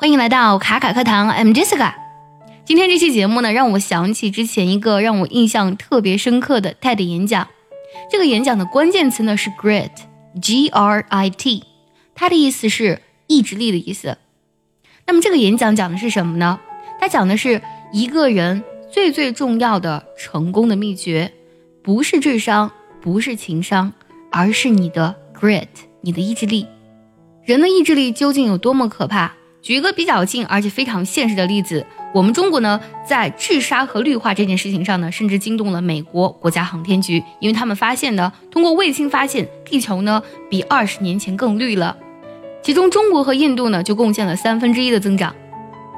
欢迎来到卡卡课堂，I'm Jessica。今天这期节目呢，让我想起之前一个让我印象特别深刻的 TED 演讲。这个演讲的关键词呢是 grit，G R I T，它的意思是意志力的意思。那么这个演讲讲的是什么呢？它讲的是一个人最最重要的成功的秘诀，不是智商，不是情商，而是你的 grit，你的意志力。人的意志力究竟有多么可怕？举一个比较近而且非常现实的例子，我们中国呢，在治沙和绿化这件事情上呢，甚至惊动了美国国家航天局，因为他们发现呢，通过卫星发现，地球呢比二十年前更绿了。其中，中国和印度呢就贡献了三分之一的增长。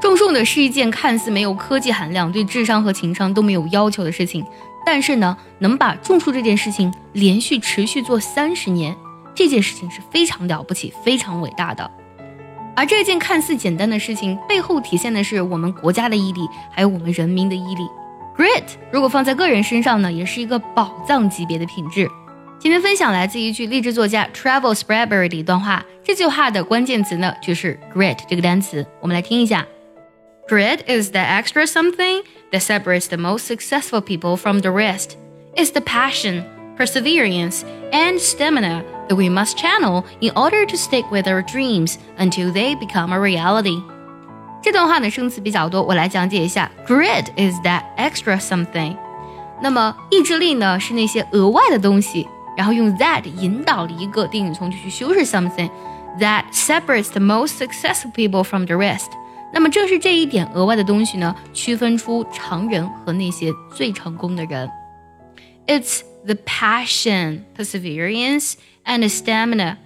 种树呢是一件看似没有科技含量、对智商和情商都没有要求的事情，但是呢，能把种树这件事情连续持续做三十年。这件事情是非常了不起、非常伟大的，而这件看似简单的事情背后体现的是我们国家的毅力，还有我们人民的毅力。Grit，如果放在个人身上呢，也是一个宝藏级别的品质。今天分享来自一句励志作家 Travel Spreadbury 的一段话，这句话的关键词呢就是 Grit 这个单词。我们来听一下：Grit is the extra something that separates the most successful people from the rest. It's the passion, perseverance, and stamina. that we must channel in order to stick with our dreams until they become a reality. 这段话呢生词比较多，我来讲解一下。Grit is that extra something。那么意志力呢是那些额外的东西，然后用 that 引导了一个定语从句去修饰 something that separates the most successful people from the rest。那么正是这一点额外的东西呢，区分出常人和那些最成功的人。It's the passion, perseverance, and stamina.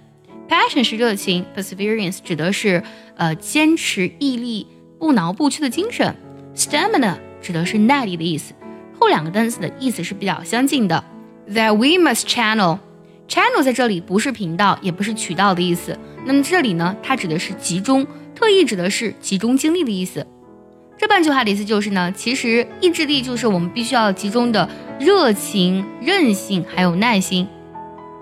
Passion 是热情，perseverance 指的是呃坚持、毅力、不挠不屈的精神，stamina 指的是耐力的意思。后两个单词的意思是比较相近的。That we must channel. Channel 在这里不是频道，也不是渠道的意思。那么这里呢，它指的是集中，特意指的是集中精力的意思。这半句话的意思就是呢，其实意志力就是我们必须要集中的热情、韧性还有耐心。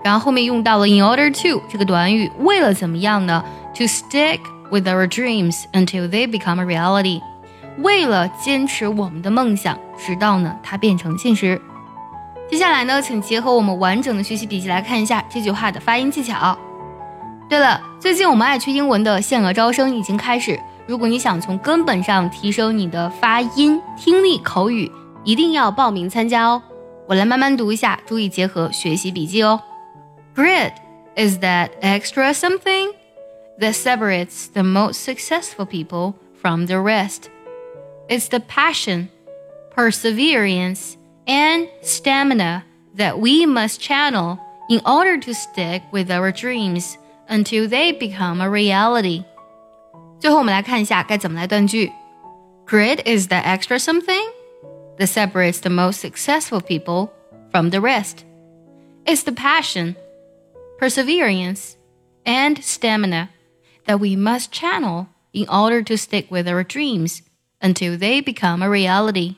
然后后面用到了 in order to 这个短语，为了怎么样呢？To stick with our dreams until they become a reality，为了坚持我们的梦想，直到呢它变成现实。接下来呢，请结合我们完整的学习笔记来看一下这句话的发音技巧。对了，最近我们爱趣英文的限额招生已经开始。如果你想从根本上提升你的发音、听力、口语，一定要报名参加哦。我来慢慢读一下，注意结合学习笔记哦。Grit is that extra something that separates the most successful people from the rest. It's the passion, perseverance, and stamina that we must channel in order to stick with our dreams until they become a reality. 最后我们来看一下该怎么来断句。Grit is the extra something that separates the most successful people from the rest. It's the passion, perseverance, and stamina that we must channel in order to stick with our dreams until they become a reality.